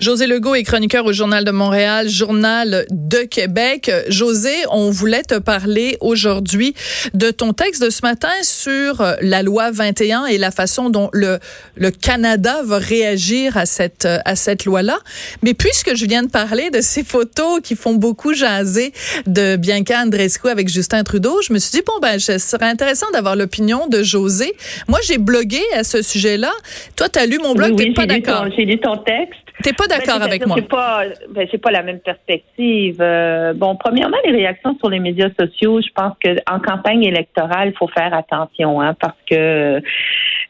José Legault est chroniqueur au Journal de Montréal, Journal de Québec. José, on voulait te parler aujourd'hui de ton texte de ce matin sur la loi 21 et la façon dont le, le Canada va réagir à cette, à cette loi-là. Mais puisque je viens de parler de ces photos qui font beaucoup jaser de Bianca Andreescu avec Justin Trudeau, je me suis dit, bon, ben, ce serait intéressant d'avoir l'opinion de José. Moi, j'ai blogué à ce sujet-là. Toi, tu as lu mon blog, oui, t'es pas d'accord. J'ai lu ton texte. T'es pas d'accord Ben, avec moi. C'est pas, ben, c'est pas la même perspective. Euh, bon, premièrement, les réactions sur les médias sociaux, je pense que en campagne électorale, il faut faire attention, hein, parce que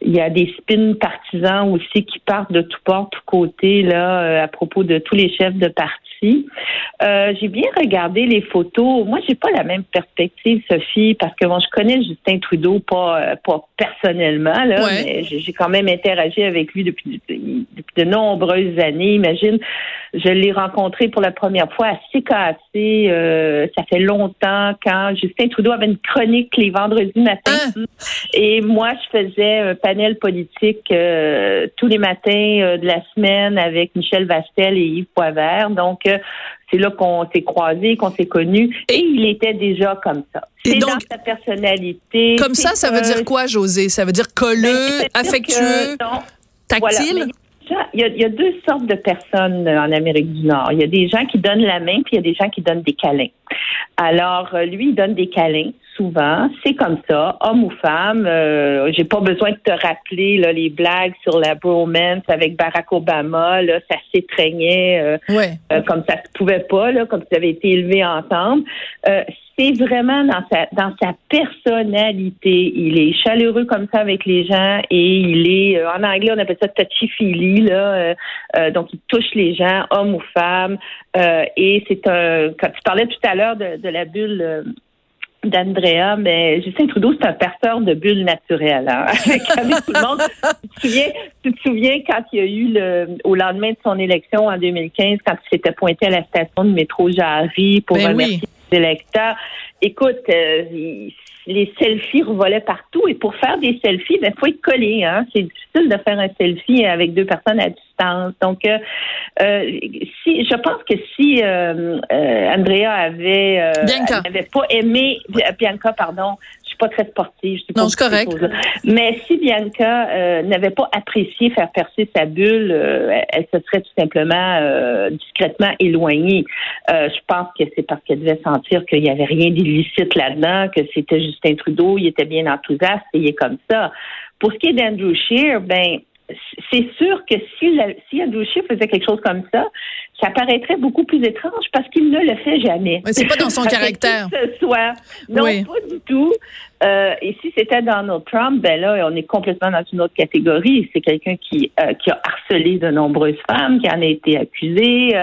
il y a des spins partisans aussi qui partent de tout port, tout côté là, euh, à propos de tous les chefs de parti. Euh, j'ai bien regardé les photos. Moi, j'ai pas la même perspective, Sophie, parce que bon, je connais Justin Trudeau pas euh, pas personnellement là, Ouais. mais j'ai quand même interagi avec lui depuis, depuis de nombreuses années. Imagine, je l'ai rencontré pour la première fois à CKC. euh, ça fait longtemps quand Justin Trudeau avait une chronique les vendredis matins. Hein? Et moi, je faisais un panel politique euh, tous les matins de la semaine avec Michel Vastel et Yves Poivert. Donc, c'est là qu'on s'est croisés, qu'on s'est connus. Et, Et- il était déjà comme ça. Et C'est donc- dans sa personnalité. Comme ça, ça veut dire quoi, José? Ça veut dire colleux, ben, affectueux, que, tactile? voilà. Mais Il y, a, il y a deux sortes de personnes euh, en Amérique du Nord. Il y a des gens qui donnent la main, puis il y a des gens qui donnent des câlins. Alors, euh, lui, il donne des câlins, souvent. C'est comme ça, homme ou femme. Euh, J'ai pas besoin de te rappeler là, les blagues sur la bromance avec Barack Obama. Là, ça s'étreignait euh, ouais. euh, comme ça se pouvait pas, là, comme ça avait été élevé ensemble. C'est vraiment dans sa dans sa personnalité. Il est chaleureux comme ça avec les gens et il est euh, en anglais on appelle ça touchy feely là. euh, euh, donc il touche les gens, hommes ou femmes. Euh, et c'est un quand tu parlais tout à l'heure de, de la bulle. d'Andrea, mais Justin Trudeau, c'est un perceur de bulles naturelles. Hein? Avec, avec tout le monde. Tu te, souviens, tu te souviens quand il y a eu le, au lendemain de son élection en 2015, quand il s'était pointé à la station de métro Jarry pour Ben remercier oui. Électeurs. Écoute, euh, les selfies revolaient partout et pour faire des selfies, il faut être collé. Hein? C'est difficile de faire un selfie avec deux personnes à distance. Donc, euh, euh, si je pense que si Andrea avait n'avait pas aimé Bianca, pardon, suis pas très sportive. Je pas Non, c'est correct. Mais si Bianca euh, n'avait pas apprécié faire percer sa bulle, euh, elle se serait tout simplement euh, discrètement éloignée. Euh, je pense que c'est parce qu'elle devait sentir qu'il n'y avait rien d'illicite là-dedans, que c'était Justin Trudeau, il était bien enthousiaste et il est comme ça. Pour ce qui est d'Andrew Scheer, ben c'est sûr que si, la- si Andrew Scheer faisait quelque chose comme ça, ça paraîtrait beaucoup plus étrange parce qu'il ne le fait jamais. Mais c'est pas dans son caractère. que ce soit. Non, Oui. pas du tout. Euh, et si c'était Donald Trump, ben là, on est complètement dans une autre catégorie. C'est quelqu'un qui, euh, qui a harcelé de nombreuses femmes, qui en a été accusé.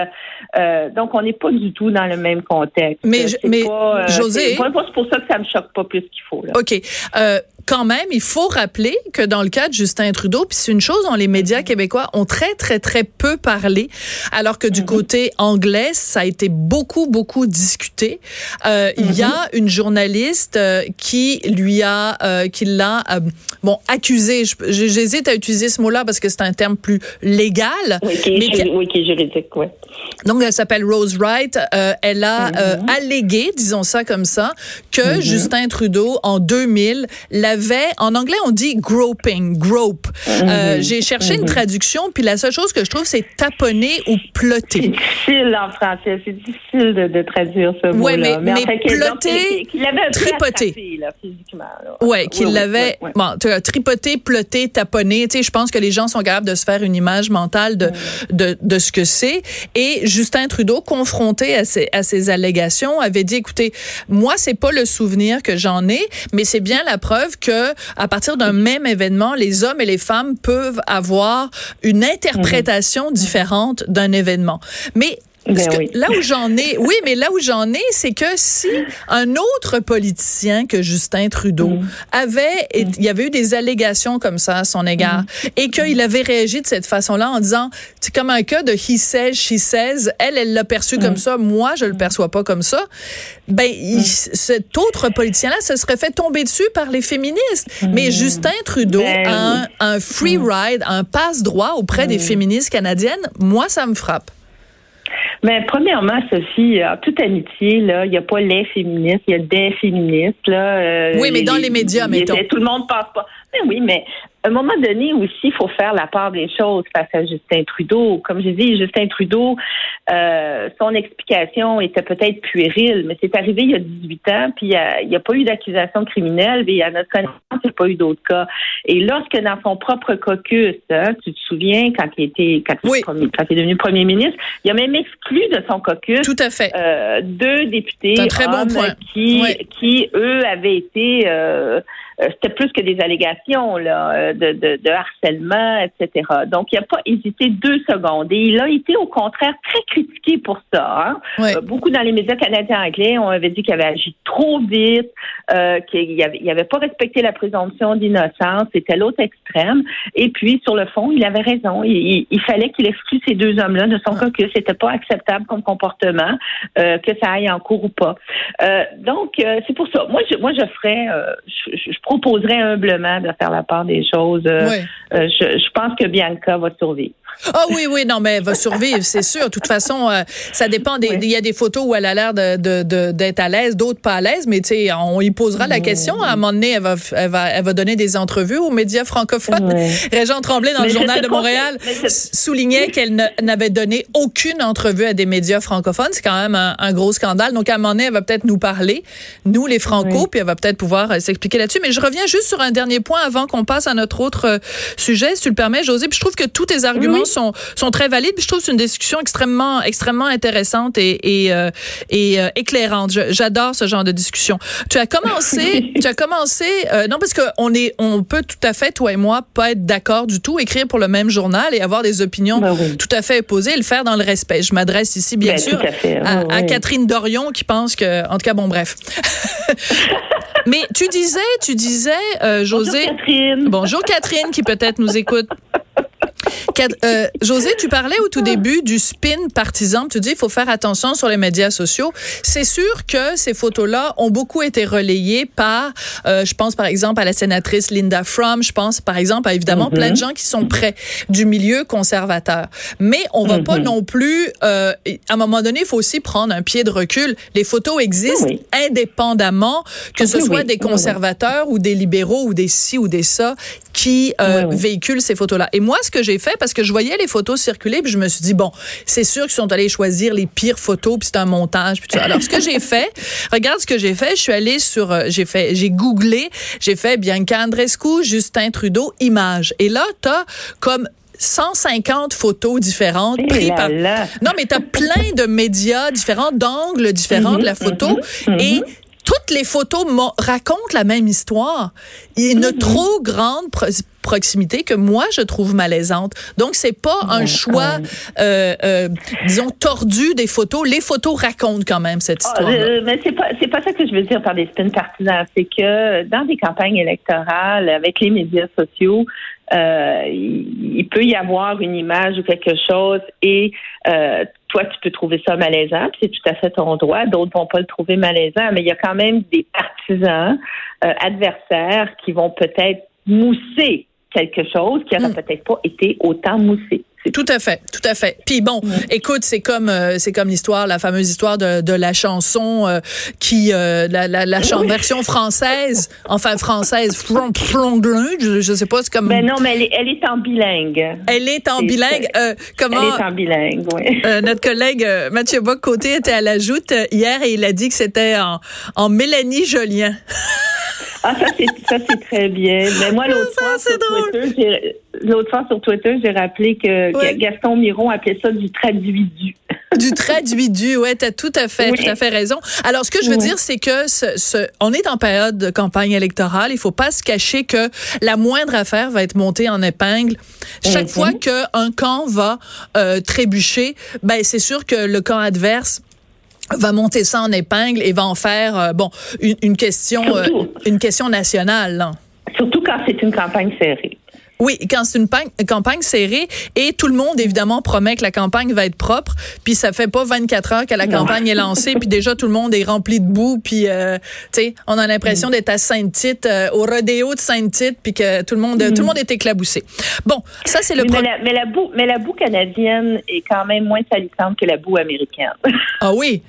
Euh, donc, on n'est pas du tout dans le même contexte. Mais- C'est mais, pas, José- c'est- pour ça que ça me choque pas plus qu'il faut. Là. OK. Quand même, il faut rappeler que dans le cas de Justin Trudeau, puis c'est une chose dont les médias québécois ont très, très, très peu parlé, alors que du côté anglais, ça a été beaucoup, beaucoup discuté. Euh, Il y a une journaliste euh, qui lui a, euh, qui l'a, bon, accusé. J'hésite à utiliser ce mot-là parce que c'est un terme plus légal. Oui, qui est, mais qui- oui, qui est juridique, oui. Donc, elle s'appelle Rose Wright. Elle a euh, allégué, disons ça comme ça, que Justin Trudeau, en 2000, l'avait, en anglais, on dit groping, grope. J'ai cherché une traduction, puis la seule chose que je trouve, c'est taponner ou C'est difficile en français. C'est difficile de, de traduire ce mot-là. mais- mais enfin, qu'il- donc, plotter, qu'il- tripoter. physiquement. là. Ouais, Oui, oui, l'avait, oui, oui. bon, tu as tripoté, ploté, taponné. Tu sais, je pense que les gens sont capables de se faire une image mentale de, de, de ce que c'est. Et Justin Trudeau, confronté à ces, à ces allégations, avait dit, écoutez, moi, c'est pas le souvenir que j'en ai, mais c'est bien la preuve que, à partir d'un même événement, les hommes et les femmes peuvent avoir une interprétation différente d'un événement. Mais Ben oui. Là où j'en ai, oui, mais là où j'en ai, c'est que si un autre politicien que Justin Trudeau Mm. avait, et- Mm. il y avait eu des allégations comme ça à son égard, et qu'il avait réagi de cette façon-là en disant, c'est comme un cas de he says, she says, elle, elle l'a perçu Mm. comme ça, moi, je le perçois pas comme ça. Ben, il- cet autre politicien-là se serait fait tomber dessus par les féministes. Mais Justin Trudeau Ben a un, un free ride, un passe-droit auprès des féministes canadiennes. Moi, ça me frappe. Mais premièrement, Sophie, en toute amitié, là, il n'y a pas les féministes, il y a des féministes. Là, euh, Oui, mais dans les médias, les- mettons. Tout le monde passe pas. Mais oui, mais à un moment donné aussi, il faut faire la part des choses face à Justin Trudeau. Comme je dis, Justin Trudeau, euh, son explication était peut-être puérile, mais c'est arrivé il y a 18 ans, puis il n'y a, pas eu d'accusation criminelle, mais à notre connaissance, il n'y a pas eu d'autres cas. Et lorsque dans son propre caucus, hein, tu te souviens, quand il était quand, il Oui. est premier- quand il est devenu premier ministre, il a même exclu de son caucus Tout à fait. euh, deux députés C'est un très bon hommes point. qui, Oui. qui eux avaient été euh, c'était plus que des allégations là, euh, de, de, de harcèlement, etc. Donc, il n'a pas hésité deux secondes. Et il a été au contraire très critiqué pour ça. hein. Ouais. Euh, beaucoup dans les médias canadiens anglais, on avait dit qu'il avait agi trop vite, euh, qu'il n'avait avait pas respecté la présomption d'innocence. C'était l'autre extrême. Et puis, sur le fond, il avait raison. Il, il- il fallait qu'il exclue ces deux hommes-là de son Ouais. caucus. C'était pas acceptable comme comportement, euh, que ça aille en cours ou pas. Euh, donc, euh, c'est pour ça. Moi, je, moi, je ferais, euh, je, je proposerais humblement de faire la part des choses. Euh, Ouais. euh, je, je pense que Bianca va survivre. Ah oui, oui, non, mais elle va survivre, c'est sûr. De toute façon, euh, ça dépend. Oui. Il y a des photos où elle a l'air de, de, de- d'être à l'aise, d'autres pas à l'aise, mais tu sais, on y posera la question. À un moment donné, elle va, elle va, elle va donner des entrevues aux médias francophones. Régent Tremblay, dans Mais le Journal de Montréal, soulignait qu'elle n'avait donné aucune entrevue à des médias francophones. C'est quand même un, un gros scandale. Donc, à un moment donné, elle va peut-être nous parler, nous, les Franco, Oui. puis elle va peut-être pouvoir euh, s'expliquer là-dessus. Mais je reviens juste sur un dernier point avant qu'on passe à notre autre euh, sujet, si tu le permets, José. Puis je trouve que tous tes arguments. Sont, sont très valides. Puis je trouve que c'est une discussion extrêmement, extrêmement intéressante et, et, euh, et euh, éclairante. J'adore ce genre de discussion. Tu as commencé, tu as commencé, euh, non parce qu'on est, on peut tout à fait, toi et moi, pas être d'accord du tout, écrire pour le même journal et avoir des opinions Ben oui. tout à fait opposées et le faire dans le respect. Je m'adresse ici, bien Ben, sûr, à fait. à, Oui, à oui. Catherine Dorion qui pense que, en tout cas, bon, bref. Mais tu disais, tu disais, euh, José. Bonjour, Catherine. Bonjour Catherine qui peut-être nous écoute. Euh, José, tu parlais au tout début du spin partisan. Tu dis il faut faire attention sur les médias sociaux. C'est sûr que ces photos-là ont beaucoup été relayées par, euh, je pense par exemple à la sénatrice Linda Fromm, je pense par exemple à évidemment plein de gens qui sont près du milieu conservateur. Mais on va pas non plus, euh, à un moment donné, il faut aussi prendre un pied de recul. Les photos existent Oui. indépendamment, que ce Oui, soit oui. des conservateurs ou des libéraux ou des ci ou des ça qui véhiculent ces photos-là. Et moi, ce que j'ai fait, parce que je voyais les photos circuler, puis je me suis dit, bon, c'est sûr qu'ils sont allés choisir les pires photos, puis c'est un montage. Puis tout ça. Alors, ce que j'ai fait, regarde ce que j'ai fait, je suis allée sur, euh, j'ai fait, j'ai googlé, j'ai fait Bianca Andrescu, Justin Trudeau, images. Et là, t'as comme 150 photos différentes Eh prises par... là. Non, mais t'as plein de médias différents, d'angles différents de la photo. Et toutes les photos racontent la même histoire. Il y a une trop grande proximité que moi je trouve malaisante. Donc c'est pas un choix, euh, euh, disons tordu des photos. Les photos racontent quand même cette Ah, histoire. euh, mais c'est pas c'est pas ça que je veux dire par des spins partisans. C'est que dans des campagnes électorales avec les médias sociaux, euh, il, il peut y avoir une image ou quelque chose et toi tu peux trouver ça malaisant, puis c'est tout à fait ton droit. D'autres vont pas le trouver malaisant, mais il y a quand même des partisans euh, adversaires qui vont peut-être mousser quelque chose qui n'aurait Mm. peut-être pas été autant moussé. Tout à fait, tout à fait. Puis bon, écoute, c'est comme euh, c'est comme l'histoire, la fameuse histoire de, de la chanson euh, qui euh, la, la, la Oui. version française, enfin française, front je, je sais pas, c'est comme Ben non, mais elle est, elle est en bilingue. elle est en c'est- bilingue. Euh, comment Elle est en bilingue, oui. euh, notre collègue euh, Mathieu Bock-Côté était à la joute hier et il a dit que c'était en, en Mélanie Jolien. Ah, ça, c'est, ça, c'est très bien. Mais moi, l'autre fois, sur. Twitter, j'ai, l'autre fois, sur Twitter, j'ai rappelé que Ouais. Gaston Miron appelait ça du traduidu. du traduit du, ouais, t'as tout à fait, tout à fait raison. Alors, ce que je veux dire, c'est que ce, on est en période de campagne électorale. Il faut pas se cacher que la moindre affaire va être montée en épingle. Chaque fois mhm. qu'un camp va euh, trébucher, ben c'est sûr que le camp adverse va monter ça en épingle et va en faire euh, bon une, question euh, une question nationale. Surtout quand c'est une campagne serrée. Oui, quand c'est une campagne serrée et tout le monde évidemment promet que la campagne va être propre, puis ça fait pas 24 heures que la campagne est lancée, puis déjà tout le monde est rempli de boue, puis euh, tu sais, on a l'impression mm. d'être à Sainte-Tite, euh, au rodéo de Sainte-Tite, puis que tout le monde tout le mm. monde est éclabousé. Bon, ça c'est le mais, la, mais la boue mais la boue canadienne est quand même moins salissante que la boue américaine. Ah oui.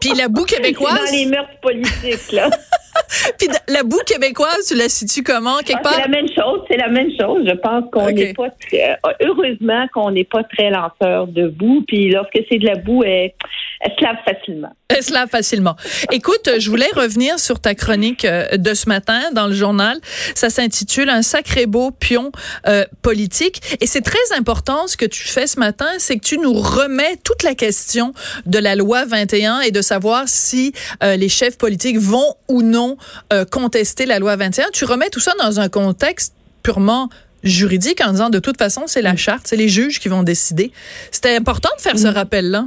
Puis la boue québécoise. Dans les meurtres politiques là. Puis la boue québécoise, tu la situes comment quelque ah, part? C'est la même chose. C'est la même chose. Je pense qu'on n'est pas très, euh, heureusement qu'on n'est pas très lanceur de boue. Puis lorsque c'est de la boue, elle, elle se lave facilement. Elle se lave facilement. Écoute, je voulais revenir sur ta chronique euh, de ce matin dans le journal. Ça s'intitule Un sacré beau pion euh, politique. Et c'est très important ce que tu fais ce matin, c'est que tu nous remets toute la question de la loi 21 et de savoir si les chefs politiques vont ou non euh, contester la loi 21. Tu remets tout ça dans un contexte purement juridique en disant de toute façon, c'est la charte, c'est les juges qui vont décider. C'était important de faire ce rappel-là.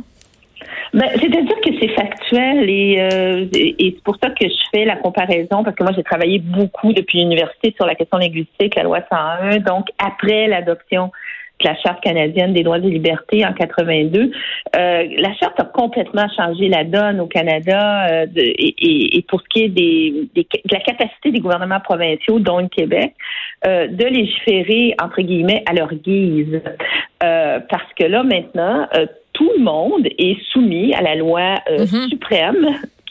Ben, C'est-à-dire que c'est factuel et, euh, et c'est pour ça que je fais la comparaison parce que moi j'ai travaillé beaucoup depuis l'université sur la question linguistique, la loi 101. Donc après l'adoption la Charte canadienne des droits et libertés en 82. Euh, la Charte a complètement changé la donne au Canada euh, et, pour ce qui est des, de la capacité des gouvernements provinciaux, dont le Québec, euh, de légiférer, entre guillemets, à leur guise. parce que là, maintenant, tout le monde est soumis à la loi mm-hmm. suprême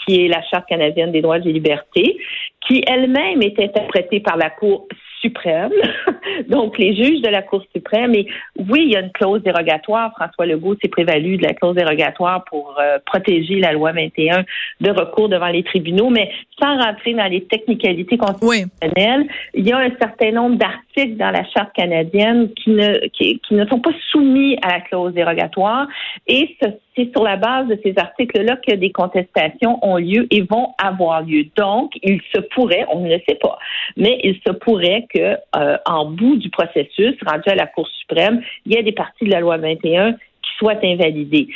qui est la Charte canadienne des droits et libertés, qui elle-même est interprétée par la Cour suprême, donc les juges de la Cour suprême. Et oui, il y a une clause dérogatoire. François Legault s'est prévalu de la clause dérogatoire pour euh, protéger la loi 21 de recours devant les tribunaux, mais sans rentrer dans les technicalités constitutionnelles, il y a un certain nombre d'articles dans la Charte canadienne qui ne, qui, ne sont pas soumis à la clause dérogatoire. Et c'est sur la base de ces articles-là que des contestations ont lieu et vont avoir lieu. Donc, il se pourrait, on ne le sait pas, mais il se pourrait que euh, en bout du processus, rendu à la Cour suprême, il y ait des parties de la loi 21 qui soient invalidées.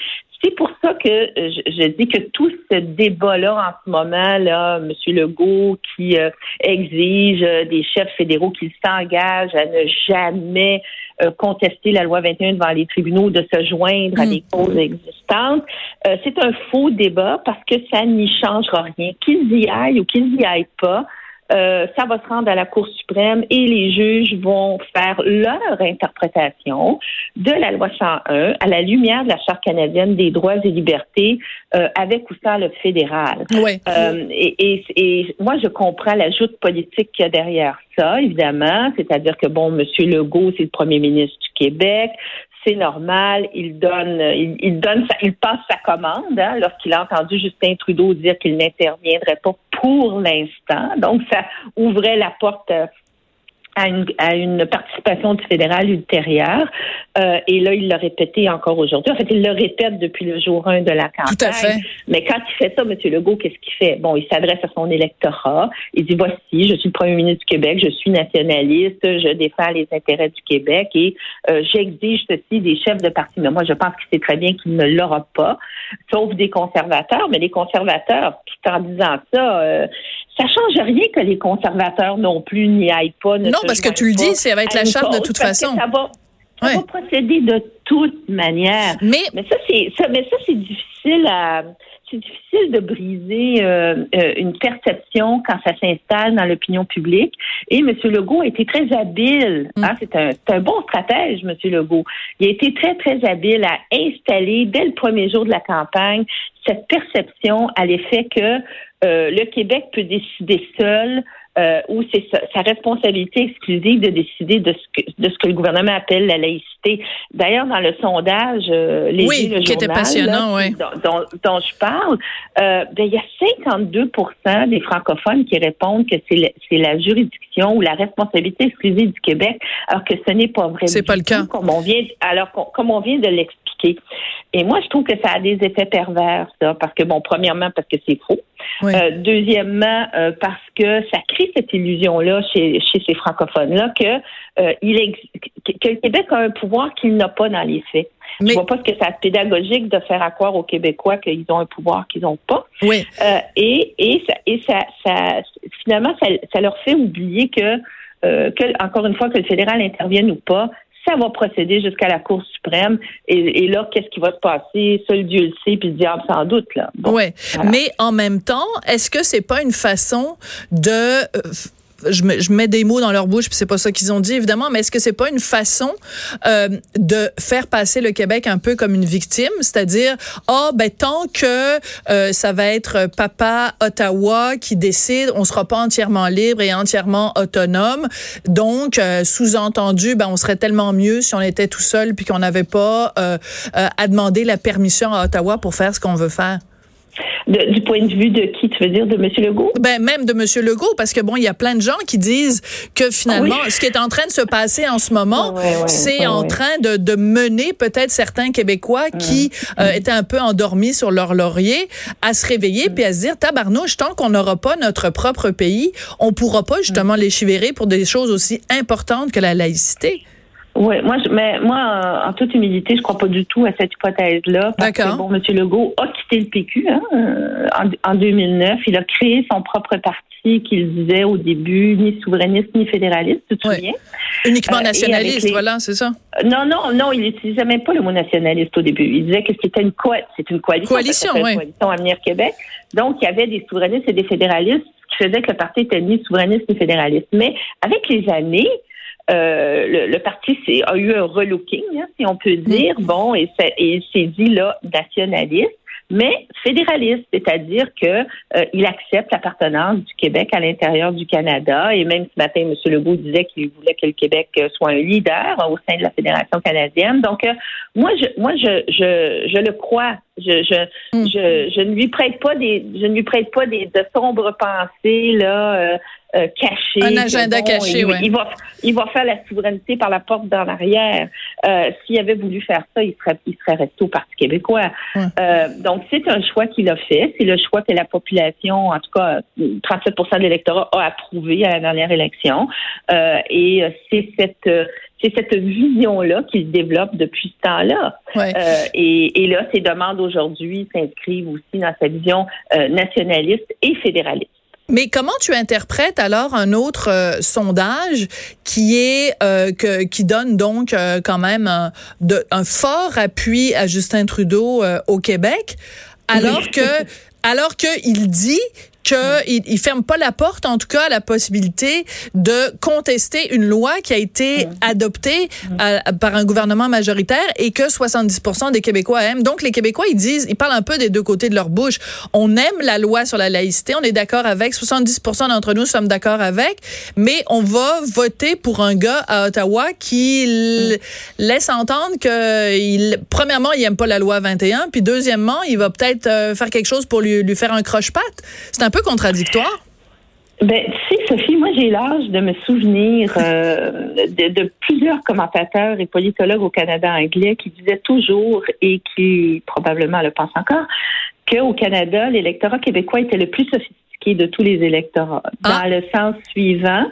C'est pour ça que euh, je, dis que tout ce débat-là en ce moment, là, M. Legault qui euh, exige des chefs fédéraux qui s'engagent à ne jamais contester la loi 21 devant les tribunaux, de se joindre à mm. des causes existantes, c'est un faux débat parce que ça n'y changera rien. Qu'ils y aillent ou qu'ils n'y aillent pas, euh, ça va se rendre à la Cour suprême et les juges vont faire leur interprétation de la loi 101 à la lumière de la Charte canadienne des droits et libertés euh, avec ou sans le fédéral. Oui. Euh, et, et, moi, je comprends l'ajout politique qu'il y a derrière ça, évidemment, c'est-à-dire que, bon, M. Legault, c'est le premier ministre du Québec, c'est normal. Il donne, il, donne, il passe sa commande hein, lorsqu'il a entendu Justin Trudeau dire qu'il n'interviendrait pas pour l'instant. Donc, ça ouvrait la porte euh, à une, à une participation du fédéral ultérieure. Euh, et là, il l'a répété encore aujourd'hui. En fait, il le répète depuis le jour 1 de la campagne. Tout à fait. Mais quand il fait ça, M. Legault, qu'est-ce qu'il fait? Bon, il s'adresse à son électorat. Il dit, voici, je suis le premier ministre du Québec, je suis nationaliste, je défends les intérêts du Québec et euh, j'exige ceci des chefs de parti. Mais moi, je pense qu'il sait très bien qu'il ne l'aura pas, sauf des conservateurs. Mais les conservateurs, tout en disant ça, euh, ça change rien que les conservateurs non plus n'y aillent pas. non, parce que tu le dis, c'est avec la charte de toute façon. Ça va, ça va procéder de toute manière. Mais, mais ça, c'est ça, mais ça, c'est difficile à c'est difficile de briser euh, euh, une perception quand ça s'installe dans l'opinion publique. Et M. Legault a été très habile. Mm. Hein, c'est un, un, bon stratège, M. Legault. Il a été très, très habile à installer, dès le premier jour de la campagne, cette perception à l'effet que euh, le Québec peut décider seul euh, ou c'est sa, responsabilité exclusive de décider de ce, que, de ce que le gouvernement appelle la laïcité. D'ailleurs, dans le sondage, euh, les oui, le qui était passionnant, oui. dont, dont, je parle, euh, ben, il y a 52% des francophones qui répondent que c'est la juridiction ou la responsabilité exclusive du Québec, alors que ce n'est pas vrai. C'est pas le cas. Comme on vient, alors comme on vient de l'expliquer Et moi, je trouve que ça a des effets pervers, ça, parce que, bon, premièrement, parce que c'est faux. Euh, deuxièmement, euh, parce que ça crée cette illusion-là chez, chez ces francophones-là que, euh, il que le Québec a un pouvoir qu'il n'a pas dans les faits. Mais... Je vois pas ce que ça pédagogique de faire croire aux Québécois qu'ils ont un pouvoir qu'ils n'ont pas. Oui. Et et, ça, et ça, ça finalement, ça, ça, leur fait oublier que, que, encore une fois, que le fédéral intervienne ou pas, ça va procéder jusqu'à la Cour suprême. Et, et là, qu'est-ce qui va se passer? Seul Dieu le sait, puis le diable sans doute. Là. oui. Mais en même temps, est-ce que c'est pas une façon de euh, je, mets des mots dans leur bouche, puis c'est pas ça qu'ils ont dit évidemment, mais est-ce que c'est pas une façon euh, de faire passer le Québec un peu comme une victime, c'est-à-dire oh ben tant que euh, ça va être papa Ottawa qui décide, on sera pas entièrement libre et entièrement autonome, donc euh, sous-entendu ben on serait tellement mieux si on était tout seul puis qu'on n'avait pas à demander la permission à Ottawa pour faire ce qu'on veut faire du point de vue de qui, tu veux dire, de M. Legault? Ben, même de M. Legault, parce que bon, il y a plein de gens qui disent que finalement, ce qui est en train de se passer en ce moment, c'est en train de, de mener peut-être certains Québécois qui euh, étaient un peu endormis sur leur laurier à se réveiller puis à se dire, tabarnouche, tant qu'on n'aura pas notre propre pays, on pourra pas justement les chivérer pour des choses aussi importantes que la laïcité. Oui, moi, je, mais moi, en, toute humilité, je crois pas du tout à cette hypothèse-là. D'accord. bon, M. Legault a quitté le PQ hein, euh, en, en, 2009. Il a créé son propre parti qu'il disait au début ni souverainiste ni fédéraliste, tu te souviens? Uniquement euh, nationaliste, voilà, c'est ça. Non, non, non, il n'utilisait même pas le mot nationaliste au début. Il disait que c'était une, co c'est une coalition. Coalition, oui. Coalition Avenir Québec. Donc, il y avait des souverainistes et des fédéralistes qui faisaient que le parti était ni souverainiste ni fédéraliste. Mais avec les années, euh, le, parti a eu un relooking, hein, si on peut dire, mm. bon, et, et s'est dit là nationaliste mais fédéraliste, c'est-à-dire que euh, il accepte l'appartenance du Québec à l'intérieur du Canada. Et même ce matin, M. Legault disait qu'il voulait que le Québec euh, soit un leader au sein de la Fédération canadienne. Donc, moi, je, moi, je, je, je le crois. Je, je, mm. je, je, ne lui prête pas des, je ne lui prête pas des de sombres pensées là. Euh, caché. Un agenda caché, il, oui. Il va, il va faire la souveraineté par la porte dans l'arrière. Euh, S'il avait voulu faire ça, il serait, il serait resté au Parti québécois. Euh, donc, c'est un choix qu'il a fait. C'est le choix que la population, en tout cas, 37% de l'électorat a approuvé à la dernière élection. Euh, et c'est cette c'est cette vision-là qu'il développe depuis ce temps-là. Euh, et, et, là, ses demandes aujourd'hui s'inscrivent aussi dans sa vision euh, nationaliste et fédéraliste. Mais comment tu interprètes alors un autre euh, sondage qui est euh, que, qui donne donc euh, quand même un, de, un, fort appui à Justin Trudeau au Québec, alors que alors que il dit qu'il il ferme pas la porte, en tout cas, à la possibilité de contester une loi qui a été adoptée par un gouvernement majoritaire et que 70 des Québécois aiment. Donc, les Québécois, ils disent, ils parlent un peu des deux côtés de leur bouche. On aime la loi sur la laïcité, on est d'accord avec, 70% d'entre nous sommes d'accord avec, mais on va voter pour un gars à Ottawa qui laisse entendre que, il, premièrement, il aime pas la loi 21, puis deuxièmement, il va peut-être euh, faire quelque chose pour lui, lui faire un croche-patte. C'est un peu contradictoire. Ben, tu sais, Sophie, moi, j'ai l'âge de me souvenir euh, de, plusieurs commentateurs et politologues au Canada anglais qui disaient toujours, et qui probablement le pensent encore, qu'au Canada, l'électorat québécois était le plus sophistiqué de tous les électorats. Ah. Dans le sens suivant,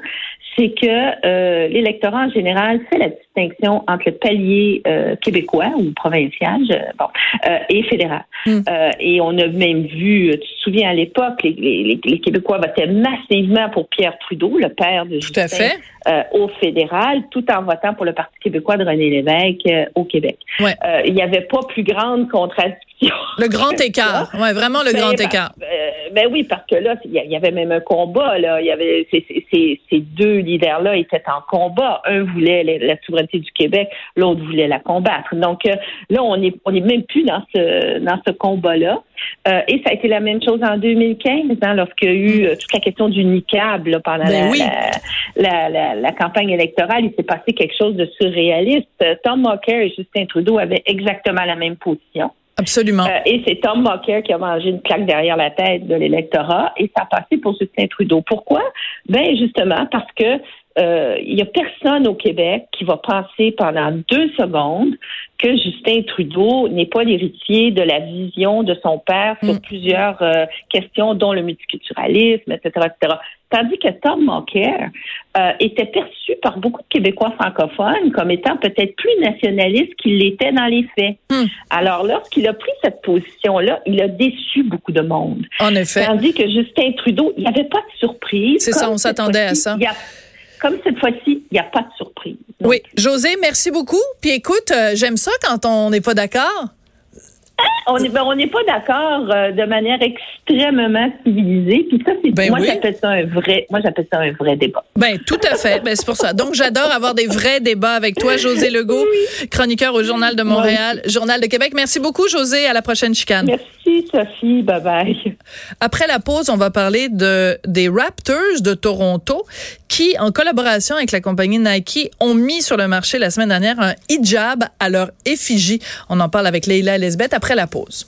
c'est que euh, l'électorat en général fait la distinction entre le palier euh, québécois ou provincial bon, euh, et fédéral. Hmm. et on a même vu, tu te souviens à l'époque, les, les, Québécois votaient massivement pour Pierre Trudeau, le père de Justin, au fédéral, tout en votant pour le Parti québécois de René Lévesque au Québec. il n'y avait pas plus grande contradiction. Le grand écart, ouais, vraiment le grand écart. Ben oui, parce que là, il y avait même un combat. Là, il y avait ces, deux leaders-là étaient en combat. Un voulait la, souveraineté du Québec, l'autre voulait la combattre. Donc euh, là, on est on est même plus dans ce dans ce combat-là. Euh, et ça a été la même chose en 2015, hein, lorsqu'il y a eu euh, toute la question du niqab là, pendant ben la, la, la, campagne électorale. Il s'est passé quelque chose de surréaliste. Tom Mocker et Justin Trudeau avaient exactement la même position. Absolument. Euh, et c'est Tom Mocker qui a mangé une claque derrière la tête de l'électorat et ça a passé pour Justin Trudeau. Pourquoi? Ben justement parce que euh, il y a personne au Québec qui va penser pendant deux secondes que Justin Trudeau n'est pas l'héritier de la vision de son père sur mm. plusieurs euh, questions, dont le multiculturalisme, etc., etc. Tandis que Tom Mulcair euh, était perçu par beaucoup de Québécois francophones comme étant peut-être plus nationaliste qu'il l'était dans les faits. Hmm. Alors, lorsqu'il a pris cette position-là, il a déçu beaucoup de monde. En effet. Tandis que Justin Trudeau, il n'y avait pas de surprise. C'est ça, on s'attendait à ça. Comme cette fois-ci, il n'y a pas de surprise. oui. José, merci beaucoup. Puis écoute, euh, j'aime ça quand on n'est pas d'accord. On n'est ben, on n'est pas d'accord euh, de manière extrêmement civilisée. Puis ça, c'est ben moi j'appelle ça un vrai, moi j'appelle ça un vrai débat. Ben tout à fait. ben c'est pour ça. Donc j'adore avoir des vrais débats avec toi, José Legault, chroniqueur au Journal de Montréal, Journal de Québec. Merci beaucoup, José. À la prochaine chicane. Merci, Sophie. Bye bye. Après la pause, on va parler de des Raptors de Toronto qui, en collaboration avec la compagnie Nike, ont mis sur le marché la semaine dernière un hijab à leur effigie. On en parle avec Leila Lesbeth après la pause.